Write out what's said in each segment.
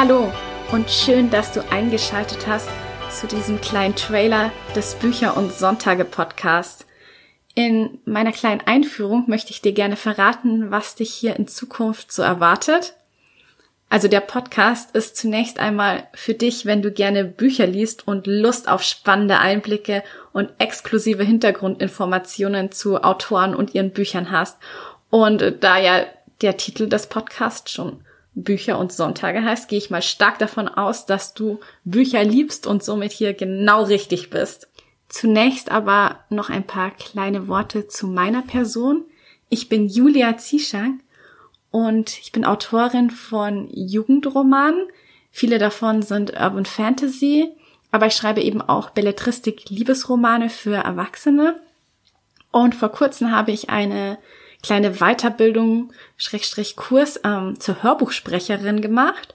Hallo und schön, dass du eingeschaltet hast zu diesem kleinen Trailer des Bücher und Sonntage Podcasts. In meiner kleinen Einführung möchte ich dir gerne verraten, was dich hier in Zukunft so erwartet. Also der Podcast ist zunächst einmal für dich, wenn du gerne Bücher liest und Lust auf spannende Einblicke und exklusive Hintergrundinformationen zu Autoren und ihren Büchern hast. Und da ja der Titel des Podcasts schon Bücher und Sonntage heißt, gehe ich mal stark davon aus, dass du Bücher liebst und somit hier genau richtig bist. Zunächst aber noch ein paar kleine Worte zu meiner Person. Ich bin Julia Zieschank und ich bin Autorin von Jugendromanen. Viele davon sind Urban Fantasy, aber ich schreibe eben auch Belletristik Liebesromane für Erwachsene. Und vor kurzem habe ich eine kleine Weiterbildung, Schrägstrich Kurs ähm, zur Hörbuchsprecherin gemacht.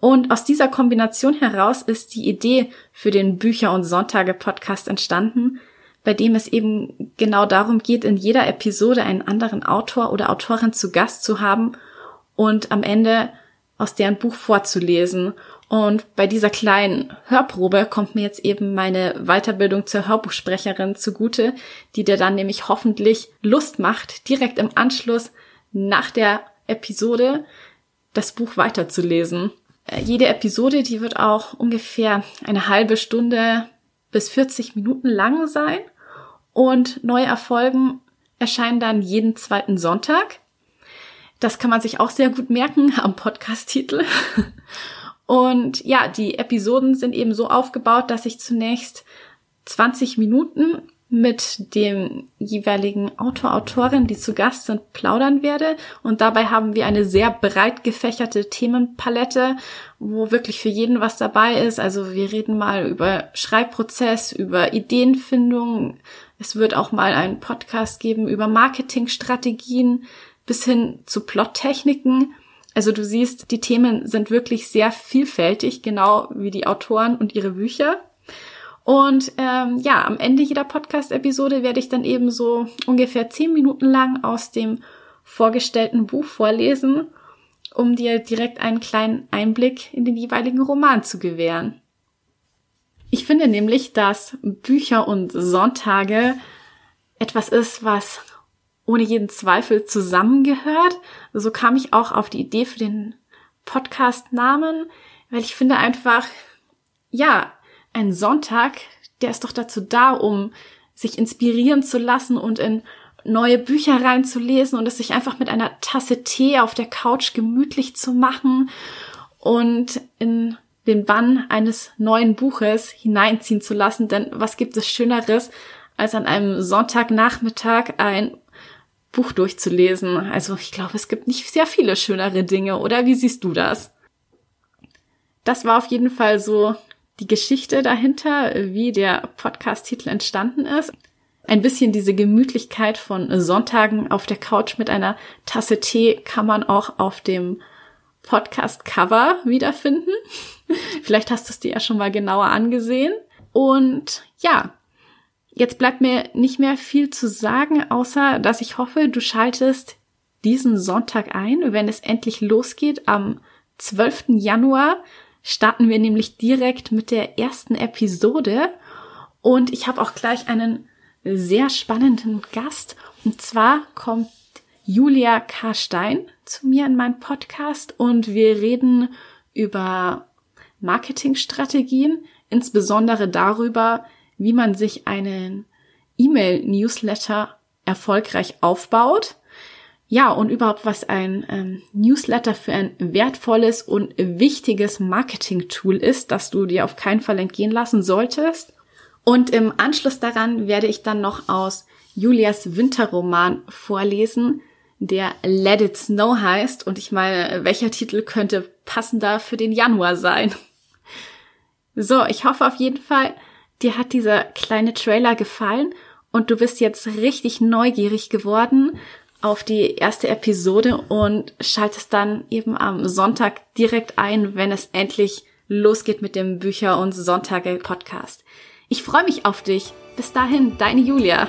Und aus dieser Kombination heraus ist die Idee für den Bücher- und Sonntage-Podcast entstanden, bei dem es eben genau darum geht, in jeder Episode einen anderen Autor oder Autorin zu Gast zu haben und am Ende aus deren Buch vorzulesen. Und bei dieser kleinen Hörprobe kommt mir jetzt eben meine Weiterbildung zur Hörbuchsprecherin zugute, die dir dann nämlich hoffentlich Lust macht, direkt im Anschluss nach der Episode das Buch weiterzulesen. Äh, jede Episode, die wird auch ungefähr eine halbe Stunde bis 40 Minuten lang sein und neue Erfolgen erscheinen dann jeden zweiten Sonntag. Das kann man sich auch sehr gut merken am Podcast-Titel. Und ja, die Episoden sind eben so aufgebaut, dass ich zunächst 20 Minuten mit dem jeweiligen Autor, Autorin, die zu Gast sind, plaudern werde. Und dabei haben wir eine sehr breit gefächerte Themenpalette, wo wirklich für jeden was dabei ist. Also wir reden mal über Schreibprozess, über Ideenfindung. Es wird auch mal einen Podcast geben über Marketingstrategien bis hin zu Plottechniken. Also du siehst, die Themen sind wirklich sehr vielfältig, genau wie die Autoren und ihre Bücher. Und ähm, ja, am Ende jeder Podcast-Episode werde ich dann eben so ungefähr zehn Minuten lang aus dem vorgestellten Buch vorlesen, um dir direkt einen kleinen Einblick in den jeweiligen Roman zu gewähren. Ich finde nämlich, dass Bücher und Sonntage etwas ist, was ohne jeden Zweifel zusammengehört. So kam ich auch auf die Idee für den Podcast-Namen, weil ich finde einfach, ja, ein Sonntag, der ist doch dazu da, um sich inspirieren zu lassen und in neue Bücher reinzulesen und es sich einfach mit einer Tasse Tee auf der Couch gemütlich zu machen und in den Bann eines neuen Buches hineinziehen zu lassen. Denn was gibt es Schöneres, als an einem Sonntagnachmittag ein Buch durchzulesen. Also ich glaube, es gibt nicht sehr viele schönere Dinge, oder? Wie siehst du das? Das war auf jeden Fall so die Geschichte dahinter, wie der Podcast-Titel entstanden ist. Ein bisschen diese Gemütlichkeit von Sonntagen auf der Couch mit einer Tasse Tee kann man auch auf dem Podcast-Cover wiederfinden. Vielleicht hast du es dir ja schon mal genauer angesehen. Und ja, Jetzt bleibt mir nicht mehr viel zu sagen, außer dass ich hoffe, du schaltest diesen Sonntag ein, wenn es endlich losgeht. Am 12. Januar starten wir nämlich direkt mit der ersten Episode. Und ich habe auch gleich einen sehr spannenden Gast. Und zwar kommt Julia K. Stein zu mir in meinen Podcast und wir reden über Marketingstrategien, insbesondere darüber, wie man sich einen E-Mail-Newsletter erfolgreich aufbaut. Ja, und überhaupt, was ein ähm, Newsletter für ein wertvolles und wichtiges Marketing-Tool ist, das du dir auf keinen Fall entgehen lassen solltest. Und im Anschluss daran werde ich dann noch aus Julias Winterroman vorlesen, der Let It Snow heißt. Und ich meine, welcher Titel könnte passender für den Januar sein? So, ich hoffe auf jeden Fall, dir hat dieser kleine Trailer gefallen und du bist jetzt richtig neugierig geworden auf die erste Episode und schaltest dann eben am Sonntag direkt ein, wenn es endlich losgeht mit dem Bücher- und Sonntage-Podcast. Ich freue mich auf dich. Bis dahin, deine Julia.